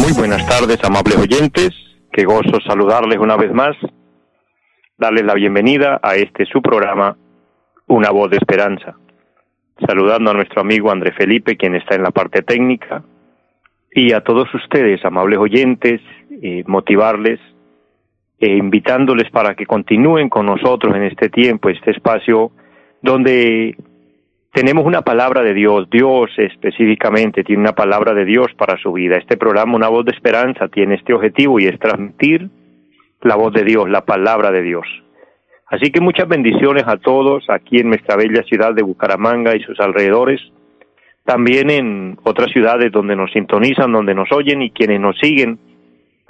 Muy buenas tardes, amables oyentes. Qué gozo saludarles una vez más darles la bienvenida a este su programa, Una voz de esperanza. Saludando a nuestro amigo André Felipe, quien está en la parte técnica, y a todos ustedes, amables oyentes, eh, motivarles e invitándoles para que continúen con nosotros en este tiempo, este espacio donde tenemos una palabra de Dios, Dios específicamente tiene una palabra de Dios para su vida. Este programa, Una voz de esperanza, tiene este objetivo y es transmitir la voz de Dios, la palabra de Dios. Así que muchas bendiciones a todos aquí en nuestra bella ciudad de Bucaramanga y sus alrededores, también en otras ciudades donde nos sintonizan, donde nos oyen y quienes nos siguen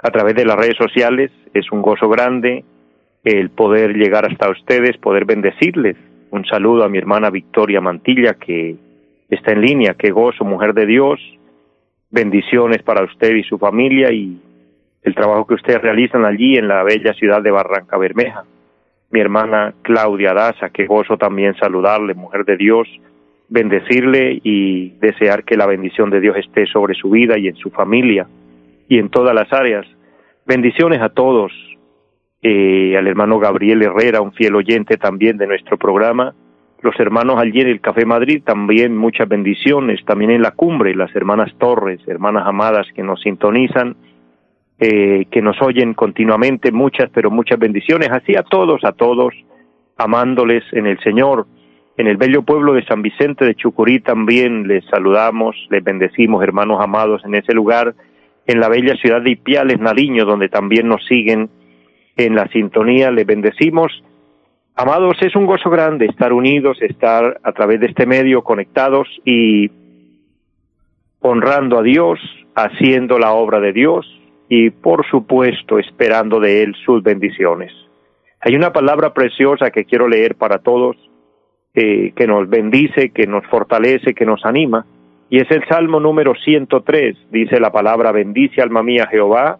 a través de las redes sociales. Es un gozo grande el poder llegar hasta ustedes, poder bendecirles. Un saludo a mi hermana Victoria Mantilla que está en línea. Qué gozo, mujer de Dios. Bendiciones para usted y su familia y el trabajo que ustedes realizan allí en la bella ciudad de Barranca Bermeja. Mi hermana Claudia Daza, qué gozo también saludarle, mujer de Dios, bendecirle y desear que la bendición de Dios esté sobre su vida y en su familia y en todas las áreas. Bendiciones a todos, eh, al hermano Gabriel Herrera, un fiel oyente también de nuestro programa, los hermanos allí en el Café Madrid, también muchas bendiciones, también en la cumbre, las hermanas Torres, hermanas amadas que nos sintonizan, eh, que nos oyen continuamente, muchas, pero muchas bendiciones, así a todos, a todos, amándoles en el Señor. En el bello pueblo de San Vicente de Chucurí también les saludamos, les bendecimos, hermanos amados, en ese lugar, en la bella ciudad de Ipiales, Nariño, donde también nos siguen en la sintonía, les bendecimos. Amados, es un gozo grande estar unidos, estar a través de este medio conectados y honrando a Dios, haciendo la obra de Dios, y por supuesto esperando de Él sus bendiciones. Hay una palabra preciosa que quiero leer para todos, eh, que nos bendice, que nos fortalece, que nos anima, y es el Salmo número 103, dice la palabra, bendice alma mía Jehová,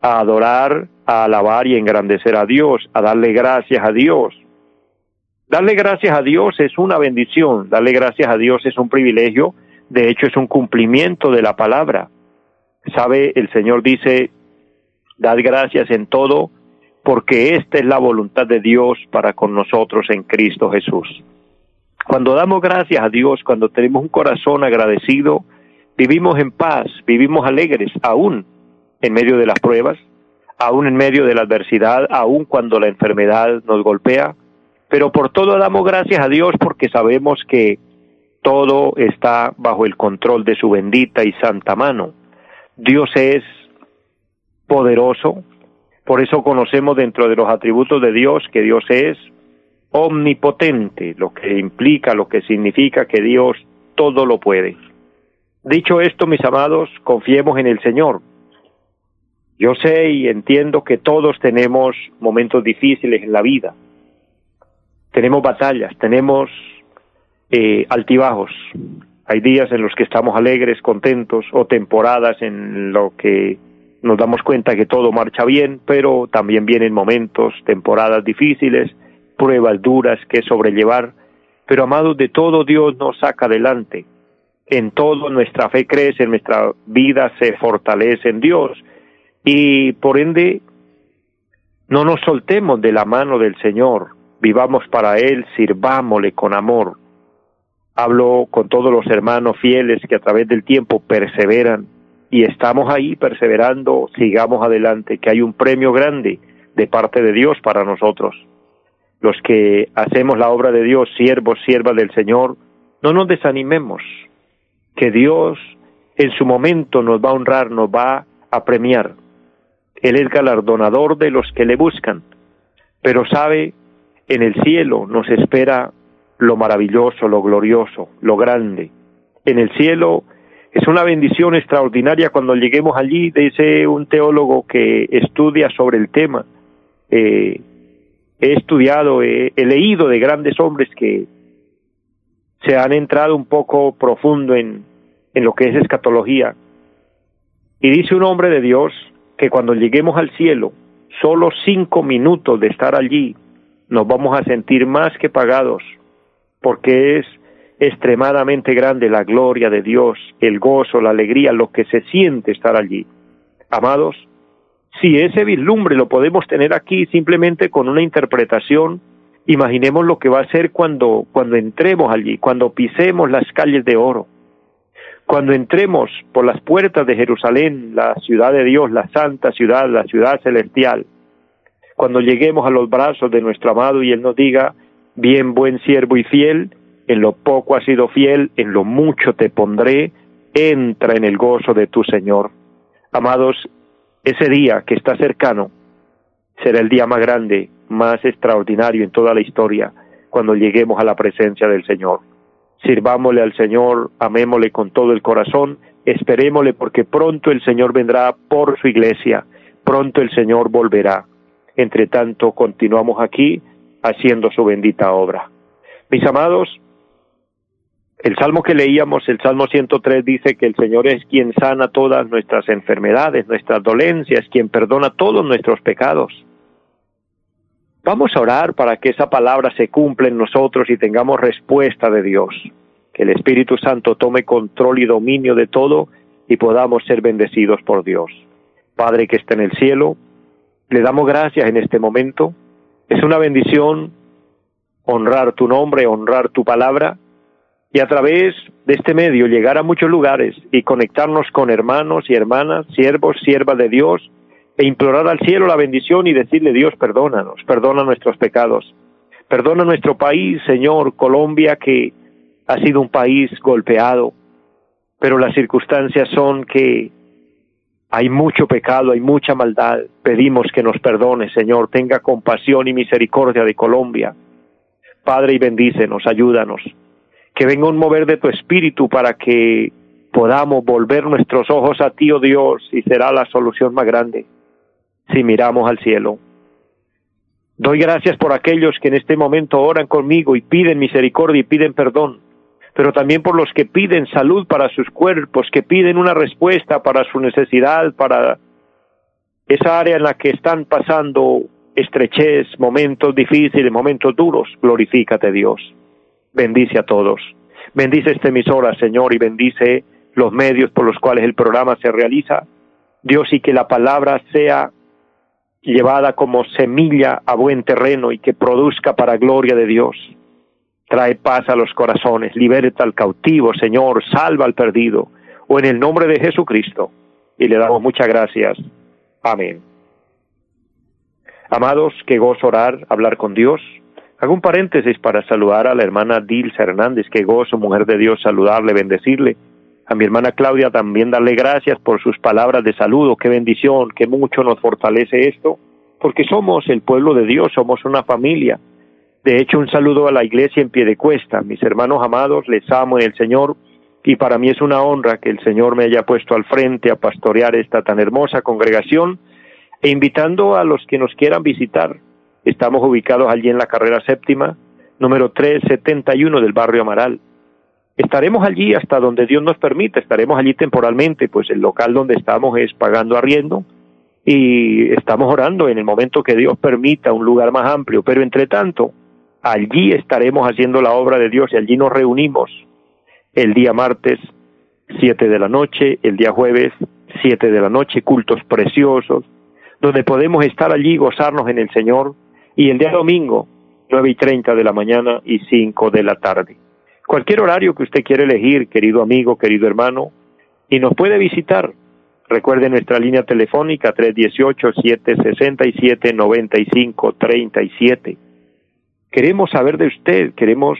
a adorar, a alabar y engrandecer a Dios, a darle gracias a Dios. Darle gracias a Dios es una bendición, darle gracias a Dios es un privilegio, de hecho es un cumplimiento de la palabra. Sabe, el Señor dice, dad gracias en todo, porque esta es la voluntad de Dios para con nosotros en Cristo Jesús. Cuando damos gracias a Dios, cuando tenemos un corazón agradecido, vivimos en paz, vivimos alegres, aún en medio de las pruebas, aún en medio de la adversidad, aún cuando la enfermedad nos golpea, pero por todo damos gracias a Dios porque sabemos que todo está bajo el control de su bendita y santa mano. Dios es poderoso, por eso conocemos dentro de los atributos de Dios que Dios es omnipotente, lo que implica, lo que significa que Dios todo lo puede. Dicho esto, mis amados, confiemos en el Señor. Yo sé y entiendo que todos tenemos momentos difíciles en la vida. Tenemos batallas, tenemos eh, altibajos, hay días en los que estamos alegres, contentos, o temporadas en lo que nos damos cuenta que todo marcha bien, pero también vienen momentos, temporadas difíciles, pruebas duras que sobrellevar. Pero amados, de todo Dios nos saca adelante. En todo nuestra fe crece, nuestra vida se fortalece en Dios. Y por ende, no nos soltemos de la mano del Señor. Vivamos para Él, sirvámosle con amor Hablo con todos los hermanos fieles que a través del tiempo perseveran y estamos ahí perseverando, sigamos adelante, que hay un premio grande de parte de Dios para nosotros. Los que hacemos la obra de Dios, siervos, siervas del Señor, no nos desanimemos, que Dios en su momento nos va a honrar, nos va a premiar. Él es galardonador de los que le buscan, pero sabe, en el cielo nos espera lo maravilloso, lo glorioso, lo grande. En el cielo es una bendición extraordinaria cuando lleguemos allí, dice un teólogo que estudia sobre el tema. Eh, he estudiado, he leído de grandes hombres que se han entrado un poco profundo en, en lo que es escatología. Y dice un hombre de Dios que cuando lleguemos al cielo, solo cinco minutos de estar allí, nos vamos a sentir más que pagados, porque es extremadamente grande la gloria de Dios, el gozo, la alegría, lo que se siente estar allí. Amados, si ese vislumbre lo podemos tener aquí simplemente con una interpretación, imaginemos lo que va a ser cuando, cuando entremos allí, cuando pisemos las calles de oro, cuando entremos por las puertas de Jerusalén, la ciudad de Dios, la santa ciudad, la ciudad celestial, cuando lleguemos a los brazos de nuestro amado y Él nos diga, bien buen siervo y fiel, en lo poco has sido fiel, en lo mucho te pondré, entra en el gozo de tu Señor. Amados, ese día que está cercano será el día más grande, más extraordinario en toda la historia, cuando lleguemos a la presencia del Señor. Sirvámosle al Señor, amémosle con todo el corazón, esperémosle porque pronto el Señor vendrá por su iglesia, pronto el Señor volverá. Entre tanto, continuamos aquí haciendo su bendita obra. Mis amados, el salmo que leíamos, el salmo 103, dice que el Señor es quien sana todas nuestras enfermedades, nuestras dolencias, quien perdona todos nuestros pecados. Vamos a orar para que esa palabra se cumpla en nosotros y tengamos respuesta de Dios. Que el Espíritu Santo tome control y dominio de todo y podamos ser bendecidos por Dios. Padre que está en el cielo, le damos gracias en este momento. Es una bendición honrar tu nombre, honrar tu palabra y a través de este medio llegar a muchos lugares y conectarnos con hermanos y hermanas, siervos, siervas de Dios, e implorar al cielo la bendición y decirle Dios, perdónanos, perdona nuestros pecados, perdona nuestro país, Señor, Colombia, que ha sido un país golpeado, pero las circunstancias son que hay mucho pecado, hay mucha maldad. Pedimos que nos perdone, Señor, tenga compasión y misericordia de Colombia. Padre, y bendícenos, ayúdanos. Que venga un mover de tu espíritu para que podamos volver nuestros ojos a ti, oh Dios, y será la solución más grande si miramos al cielo. Doy gracias por aquellos que en este momento oran conmigo y piden misericordia y piden perdón, pero también por los que piden salud para sus cuerpos, que piden una respuesta para su necesidad, para esa área en la que están pasando estrechez, momentos difíciles, momentos duros. Glorifícate Dios bendice a todos. Bendice esta emisora, Señor, y bendice los medios por los cuales el programa se realiza. Dios, y que la palabra sea llevada como semilla a buen terreno y que produzca para gloria de Dios. Trae paz a los corazones, liberta al cautivo, Señor, salva al perdido, o en el nombre de Jesucristo. Y le damos muchas gracias. Amén. Amados, que gozo orar, hablar con Dios. Hago un paréntesis para saludar a la hermana Dilsa Hernández, que gozo, mujer de Dios, saludarle, bendecirle. A mi hermana Claudia también darle gracias por sus palabras de saludo, qué bendición, qué mucho nos fortalece esto, porque somos el pueblo de Dios, somos una familia. De hecho, un saludo a la iglesia en pie de cuesta. Mis hermanos amados, les amo en el Señor y para mí es una honra que el Señor me haya puesto al frente a pastorear esta tan hermosa congregación e invitando a los que nos quieran visitar Estamos ubicados allí en la carrera séptima, número 371 del barrio Amaral. Estaremos allí hasta donde Dios nos permita, estaremos allí temporalmente, pues el local donde estamos es pagando arriendo y estamos orando en el momento que Dios permita un lugar más amplio, pero entre tanto, allí estaremos haciendo la obra de Dios y allí nos reunimos el día martes siete de la noche, el día jueves siete de la noche, cultos preciosos, donde podemos estar allí, gozarnos en el Señor, y el día domingo, nueve y treinta de la mañana y cinco de la tarde. Cualquier horario que usted quiera elegir, querido amigo, querido hermano, y nos puede visitar. Recuerde nuestra línea telefónica 318-767-9537. Queremos saber de usted, queremos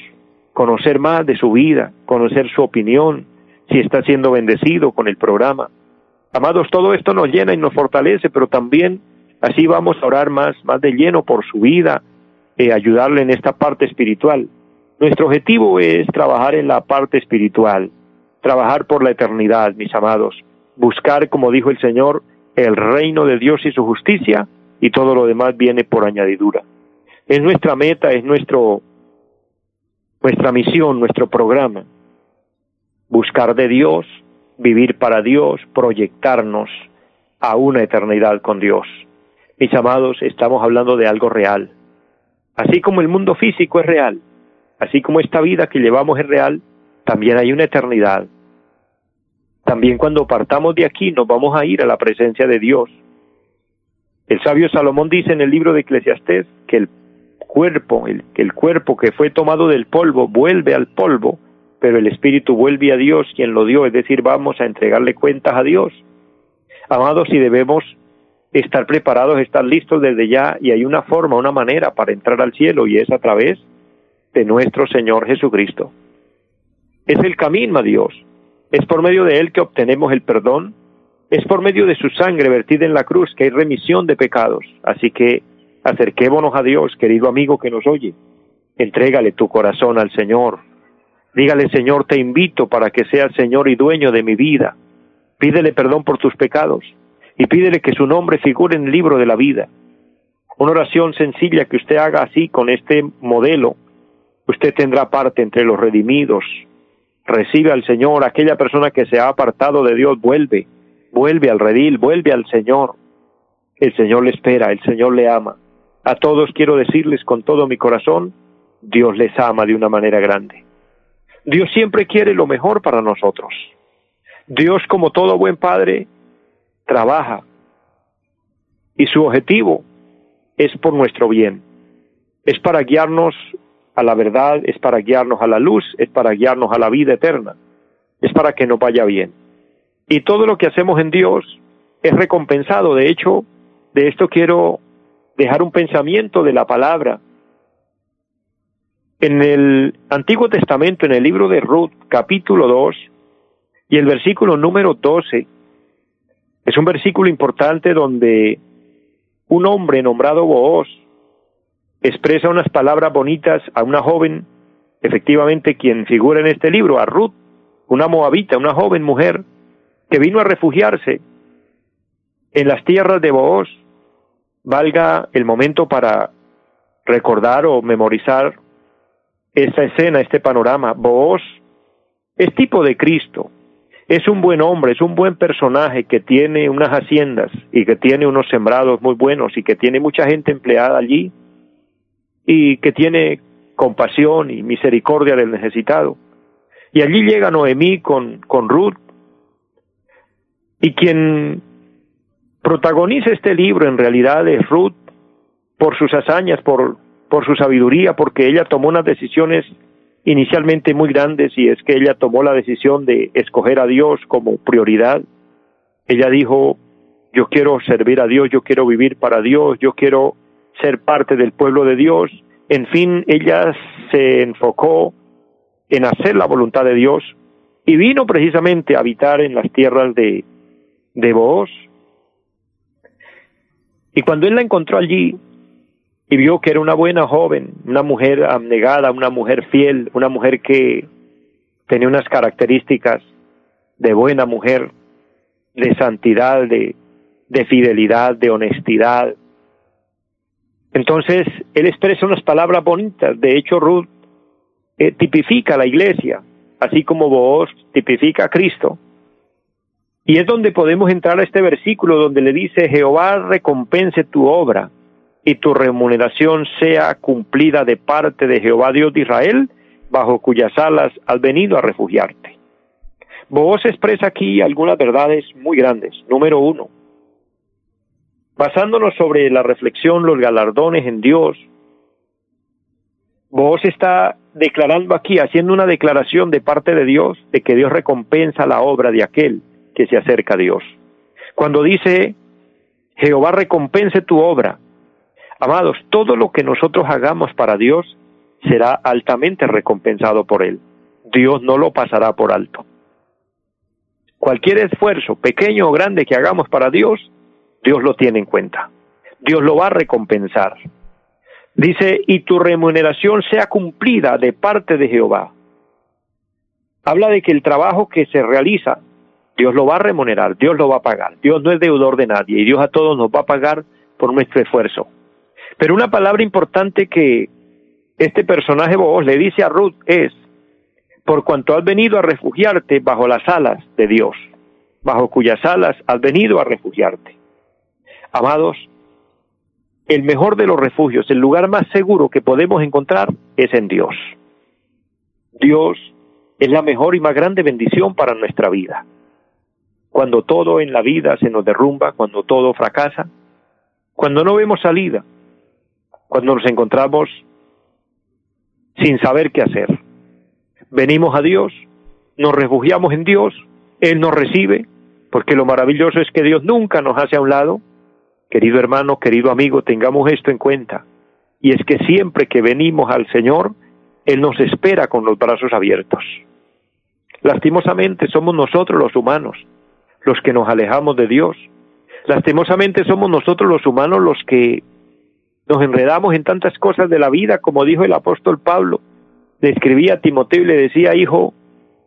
conocer más de su vida, conocer su opinión, si está siendo bendecido con el programa. Amados, todo esto nos llena y nos fortalece, pero también así vamos a orar más, más de lleno por su vida, eh, ayudarle en esta parte espiritual. Nuestro objetivo es trabajar en la parte espiritual, trabajar por la eternidad, mis amados, buscar, como dijo el Señor, el reino de Dios y su justicia, y todo lo demás viene por añadidura. Es nuestra meta, es nuestro, nuestra misión, nuestro programa. Buscar de Dios, vivir para Dios, proyectarnos a una eternidad con Dios. Mis amados, estamos hablando de algo real. Así como el mundo físico es real, así como esta vida que llevamos es real, también hay una eternidad. También cuando partamos de aquí nos vamos a ir a la presencia de Dios. El sabio Salomón dice en el libro de Eclesiastés que el cuerpo, el, el cuerpo que fue tomado del polvo vuelve al polvo, pero el espíritu vuelve a Dios quien lo dio, es decir, vamos a entregarle cuentas a Dios. Amados, y debemos estar preparados, estar listos desde ya, y hay una forma, una manera para entrar al cielo, y es a través de nuestro Señor Jesucristo. Es el camino a Dios. Es por medio de Él que obtenemos el perdón. Es por medio de su sangre vertida en la cruz que hay remisión de pecados. Así que acerquémonos a Dios, querido amigo que nos oye. Entrégale tu corazón al Señor. Dígale, Señor, te invito para que seas Señor y dueño de mi vida. Pídele perdón por tus pecados y pídele que su nombre figure en el libro de la vida. Una oración sencilla que usted haga así con este modelo. Usted tendrá parte entre los redimidos, recibe al Señor, aquella persona que se ha apartado de Dios, vuelve, vuelve al redil, vuelve al Señor. El Señor le espera, el Señor le ama. A todos quiero decirles con todo mi corazón, Dios les ama de una manera grande. Dios siempre quiere lo mejor para nosotros. Dios, como todo buen padre, trabaja y su objetivo es por nuestro bien, es para guiarnos a la verdad, es para guiarnos a la luz, es para guiarnos a la vida eterna, es para que nos vaya bien. Y todo lo que hacemos en Dios es recompensado. De hecho, de esto quiero dejar un pensamiento de la palabra. En el Antiguo Testamento, en el libro de Ruth, capítulo 2, y el versículo número 12, es un versículo importante donde un hombre nombrado Booz expresa unas palabras bonitas a una joven, efectivamente quien figura en este libro, a Ruth, una moabita, una joven mujer, que vino a refugiarse en las tierras de Booz. Valga el momento para recordar o memorizar esta escena, este panorama. Booz es tipo de Cristo, es un buen hombre, es un buen personaje que tiene unas haciendas y que tiene unos sembrados muy buenos y que tiene mucha gente empleada allí y que tiene compasión y misericordia del necesitado. Y allí llega Noemí con, con Ruth, y quien protagoniza este libro en realidad es Ruth por sus hazañas, por, por su sabiduría, porque ella tomó unas decisiones inicialmente muy grandes y es que ella tomó la decisión de escoger a Dios como prioridad. Ella dijo, yo quiero servir a Dios, yo quiero vivir para Dios, yo quiero ser parte del pueblo de Dios. En fin, ella se enfocó en hacer la voluntad de Dios y vino precisamente a habitar en las tierras de, de Booz. Y cuando él la encontró allí y vio que era una buena joven, una mujer abnegada, una mujer fiel, una mujer que tenía unas características de buena mujer, de santidad, de, de fidelidad, de honestidad, entonces, él expresa unas palabras bonitas. De hecho, Ruth eh, tipifica a la iglesia, así como vos tipifica a Cristo. Y es donde podemos entrar a este versículo donde le dice, Jehová recompense tu obra y tu remuneración sea cumplida de parte de Jehová Dios de Israel, bajo cuyas alas has venido a refugiarte. Vos expresa aquí algunas verdades muy grandes. Número uno, basándonos sobre la reflexión, los galardones en Dios, vos está declarando aquí, haciendo una declaración de parte de Dios, de que Dios recompensa la obra de aquel que se acerca a Dios. Cuando dice, Jehová recompense tu obra. Amados, todo lo que nosotros hagamos para Dios será altamente recompensado por Él. Dios no lo pasará por alto. Cualquier esfuerzo, pequeño o grande que hagamos para Dios, Dios lo tiene en cuenta. Dios lo va a recompensar. Dice, y tu remuneración sea cumplida de parte de Jehová. Habla de que el trabajo que se realiza, Dios lo va a remunerar, Dios lo va a pagar. Dios no es deudor de nadie y Dios a todos nos va a pagar por nuestro esfuerzo. Pero una palabra importante que este personaje vos le dice a Ruth es, por cuanto has venido a refugiarte bajo las alas de Dios, bajo cuyas alas has venido a refugiarte. Amados, el mejor de los refugios, el lugar más seguro que podemos encontrar es en Dios. Dios es la mejor y más grande bendición para nuestra vida. Cuando todo en la vida se nos derrumba, cuando todo fracasa, cuando no vemos salida, cuando nos encontramos sin saber qué hacer. Venimos a Dios, nos refugiamos en Dios, Él nos recibe, porque lo maravilloso es que Dios nunca nos hace a un lado. Querido hermano, querido amigo, tengamos esto en cuenta. Y es que siempre que venimos al Señor, Él nos espera con los brazos abiertos. Lastimosamente somos nosotros los humanos los que nos alejamos de Dios. Lastimosamente somos nosotros los humanos los que nos enredamos en tantas cosas de la vida, como dijo el apóstol Pablo. Le escribía a Timoteo y le decía, hijo,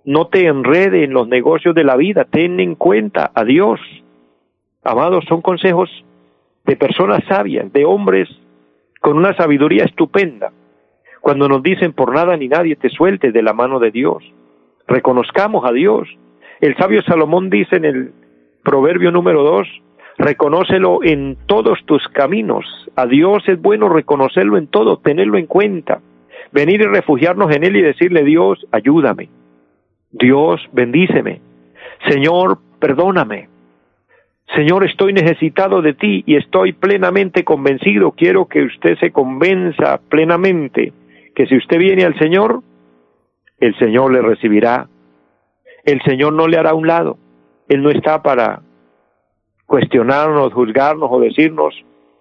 no te enrede en los negocios de la vida, ten en cuenta a Dios. Amados, son consejos de personas sabias, de hombres con una sabiduría estupenda. Cuando nos dicen por nada ni nadie te suelte de la mano de Dios, reconozcamos a Dios. El sabio Salomón dice en el proverbio número dos, reconócelo en todos tus caminos. A Dios es bueno reconocerlo en todo, tenerlo en cuenta. Venir y refugiarnos en Él y decirle, Dios, ayúdame. Dios, bendíceme. Señor, perdóname. Señor, estoy necesitado de ti y estoy plenamente convencido. Quiero que usted se convenza plenamente que si usted viene al Señor, el Señor le recibirá. El Señor no le hará a un lado. Él no está para cuestionarnos, juzgarnos o decirnos,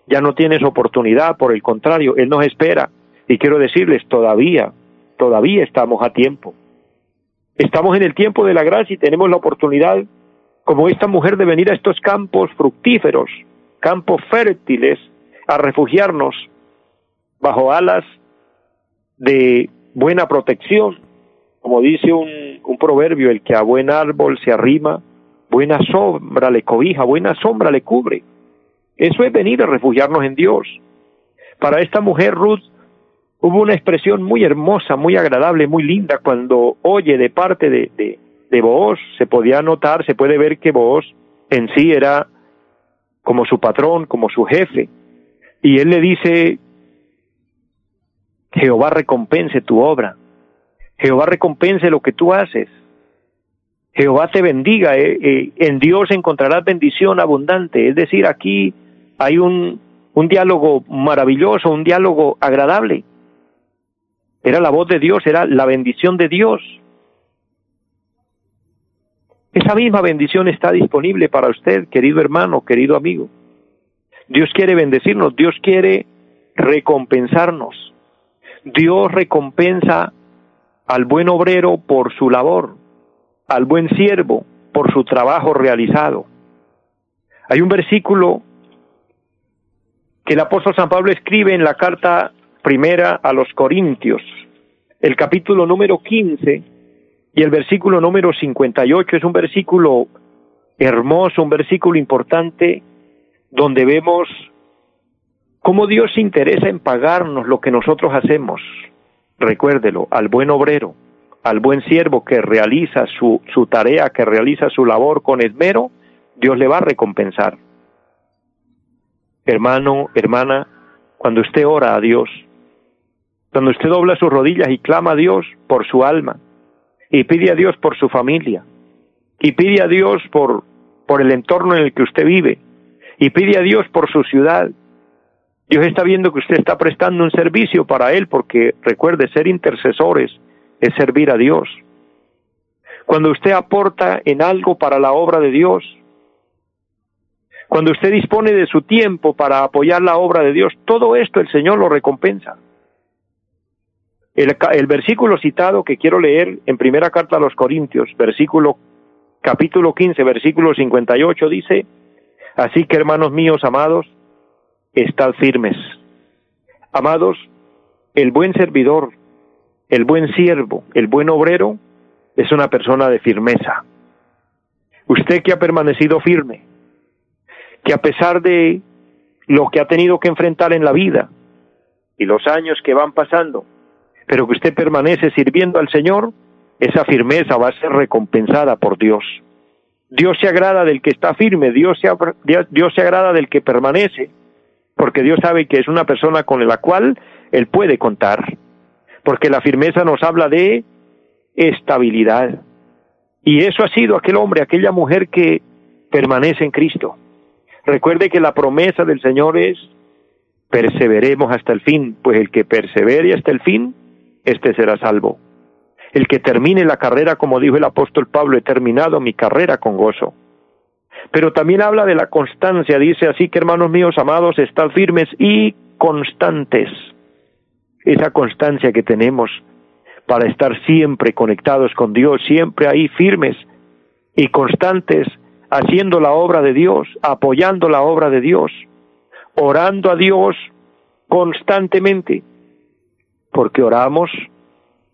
ya no tienes oportunidad, por el contrario, Él nos espera. Y quiero decirles, todavía, todavía estamos a tiempo. Estamos en el tiempo de la gracia y tenemos la oportunidad, como esta mujer, de venir a estos campos fructíferos, campos fértiles, a refugiarnos bajo alas de buena protección. Como dice un, proverbio, el que a buen árbol se arrima, buena sombra le cobija, buena sombra le cubre. Eso es venir a refugiarnos en Dios. Para esta mujer Ruth hubo una expresión muy hermosa, muy agradable, muy linda cuando oye de parte de, de Booz, se podía notar, se puede ver que Booz en sí era como su patrón, como su jefe. Y él le dice, Jehová recompense tu obra, Jehová recompense lo que tú haces. Jehová te bendiga, eh, eh, en Dios encontrarás bendición abundante. Es decir, aquí hay un, un diálogo maravilloso, un diálogo agradable. Era la voz de Dios, era la bendición de Dios. Esa misma bendición está disponible para usted, querido hermano, querido amigo. Dios quiere bendecirnos, Dios quiere recompensarnos. Dios recompensa al buen obrero por su labor al buen siervo por su trabajo realizado. Hay un versículo que el apóstol San Pablo escribe en la carta primera a los Corintios, el capítulo número 15 y el versículo número 58 es un versículo hermoso, un versículo importante donde vemos cómo Dios se interesa en pagarnos lo que nosotros hacemos. Recuérdelo, al buen obrero al buen siervo que realiza su, su tarea, que realiza su labor con esmero, Dios le va a recompensar. Hermano, hermana, cuando usted ora a Dios, cuando usted dobla sus rodillas y clama a Dios por su alma, y pide a Dios por su familia, y pide a Dios por, por el entorno en el que usted vive, y pide a Dios por su ciudad, Dios está viendo que usted está prestando un servicio para Él, porque recuerde, ser intercesores es servir a Dios. Cuando usted aporta en algo para la obra de Dios, cuando usted dispone de su tiempo para apoyar la obra de Dios, todo esto el Señor lo recompensa. El, el, versículo citado que quiero leer en primera carta a los Corintios, versículo capítulo 15, versículo 58 dice, así que hermanos míos amados, estad firmes. Amados, el buen servidor, el buen siervo, el buen obrero, es una persona de firmeza. Usted que ha permanecido firme, que a pesar de lo que ha tenido que enfrentar en la vida y los años que van pasando, pero que usted permanece sirviendo al Señor, esa firmeza va a ser recompensada por Dios. Dios se agrada del que está firme, Dios se, agrada del que permanece, porque Dios sabe que es una persona con la cual Él puede contar, porque la firmeza nos habla de estabilidad. Y eso ha sido aquel hombre, aquella mujer que permanece en Cristo. Recuerde que la promesa del Señor es perseveremos hasta el fin, pues el que persevere hasta el fin, éste será salvo. El que termine la carrera, como dijo el apóstol Pablo, he terminado mi carrera con gozo. Pero también habla de la constancia, dice así que hermanos míos amados, estad firmes y constantes. Esa constancia que tenemos para estar siempre conectados con Dios, siempre ahí firmes y constantes, haciendo la obra de Dios, apoyando la obra de Dios, orando a Dios constantemente, porque oramos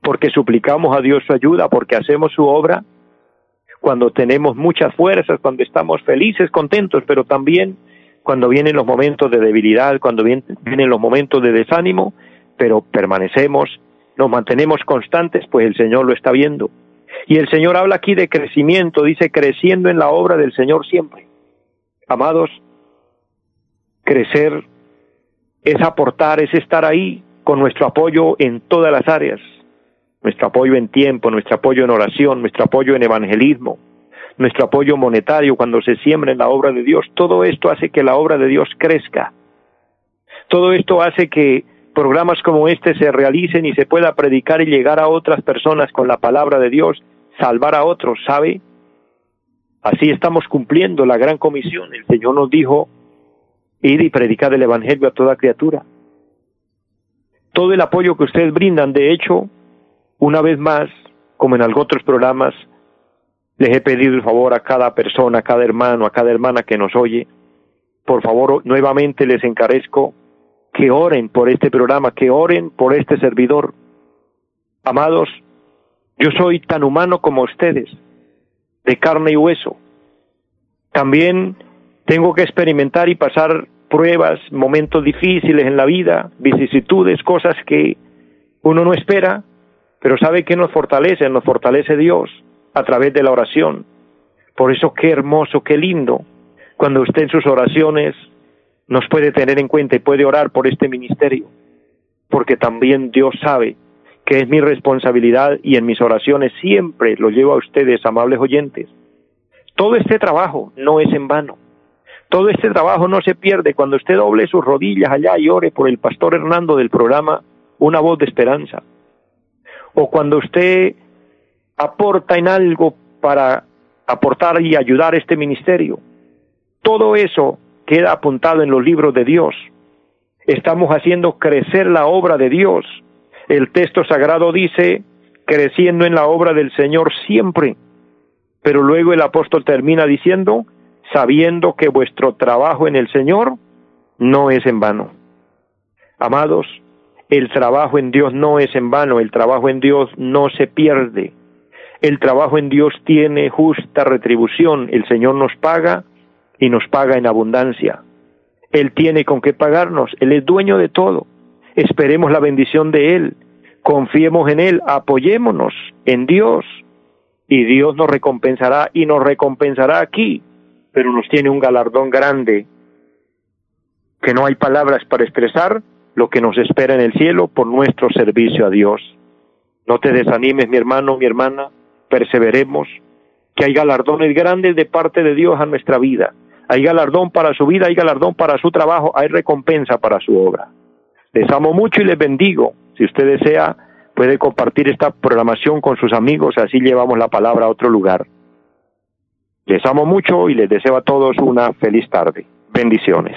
porque suplicamos a Dios su ayuda, porque hacemos su obra, cuando tenemos muchas fuerzas, cuando estamos felices, contentos, pero también cuando vienen los momentos de debilidad, cuando vienen los momentos de desánimo, pero permanecemos, nos mantenemos constantes, pues el Señor lo está viendo. Y el Señor habla aquí de crecimiento, dice creciendo en la obra del Señor siempre. Amados, crecer es aportar, es estar ahí con nuestro apoyo en todas las áreas nuestro apoyo en tiempo, nuestro apoyo en oración, nuestro apoyo en evangelismo, nuestro apoyo monetario cuando se siembra en la obra de Dios, todo esto hace que la obra de Dios crezca. Todo esto hace que programas como este se realicen y se pueda predicar y llegar a otras personas con la palabra de Dios, salvar a otros, ¿sabe? Así estamos cumpliendo la gran comisión. El Señor nos dijo, ir y predicar el Evangelio a toda criatura. Todo el apoyo que ustedes brindan, de hecho, una vez más, como en algunos otros programas, les he pedido el favor a cada persona, a cada hermano, a cada hermana que nos oye, por favor, nuevamente les encarezco que oren por este programa, que oren por este servidor. Amados, yo soy tan humano como ustedes, de carne y hueso. También tengo que experimentar y pasar pruebas, momentos difíciles en la vida, vicisitudes, cosas que uno no espera, pero ¿sabe que nos fortalece? Nos fortalece Dios a través de la oración. Por eso qué hermoso, qué lindo, cuando usted en sus oraciones nos puede tener en cuenta y puede orar por este ministerio, porque también Dios sabe que es mi responsabilidad y en mis oraciones siempre lo llevo a ustedes, amables oyentes. Todo este trabajo no es en vano. Todo este trabajo no se pierde cuando usted doble sus rodillas allá y ore por el pastor Hernando del programa Una voz de esperanza o cuando usted aporta en algo para aportar y ayudar este ministerio. Todo eso queda apuntado en los libros de Dios. Estamos haciendo crecer la obra de Dios. El texto sagrado dice, creciendo en la obra del Señor siempre. Pero luego el apóstol termina diciendo, sabiendo que vuestro trabajo en el Señor no es en vano. Amados, el trabajo en Dios no es en vano, el trabajo en Dios no se pierde. El trabajo en Dios tiene justa retribución. El Señor nos paga y nos paga en abundancia. Él tiene con qué pagarnos. Él es dueño de todo. Esperemos la bendición de Él. Confiemos en Él. Apoyémonos en Dios. Y Dios nos recompensará y nos recompensará aquí. Pero nos tiene un galardón grande que no hay palabras para expresar lo que nos espera en el cielo por nuestro servicio a Dios. No te desanimes, mi hermano, mi hermana, perseveremos, que hay galardones grandes de parte de Dios a nuestra vida. Hay galardón para su vida, hay galardón para su trabajo, hay recompensa para su obra. Les amo mucho y les bendigo. Si usted desea, puede compartir esta programación con sus amigos, así llevamos la palabra a otro lugar. Les amo mucho y les deseo a todos una feliz tarde. Bendiciones.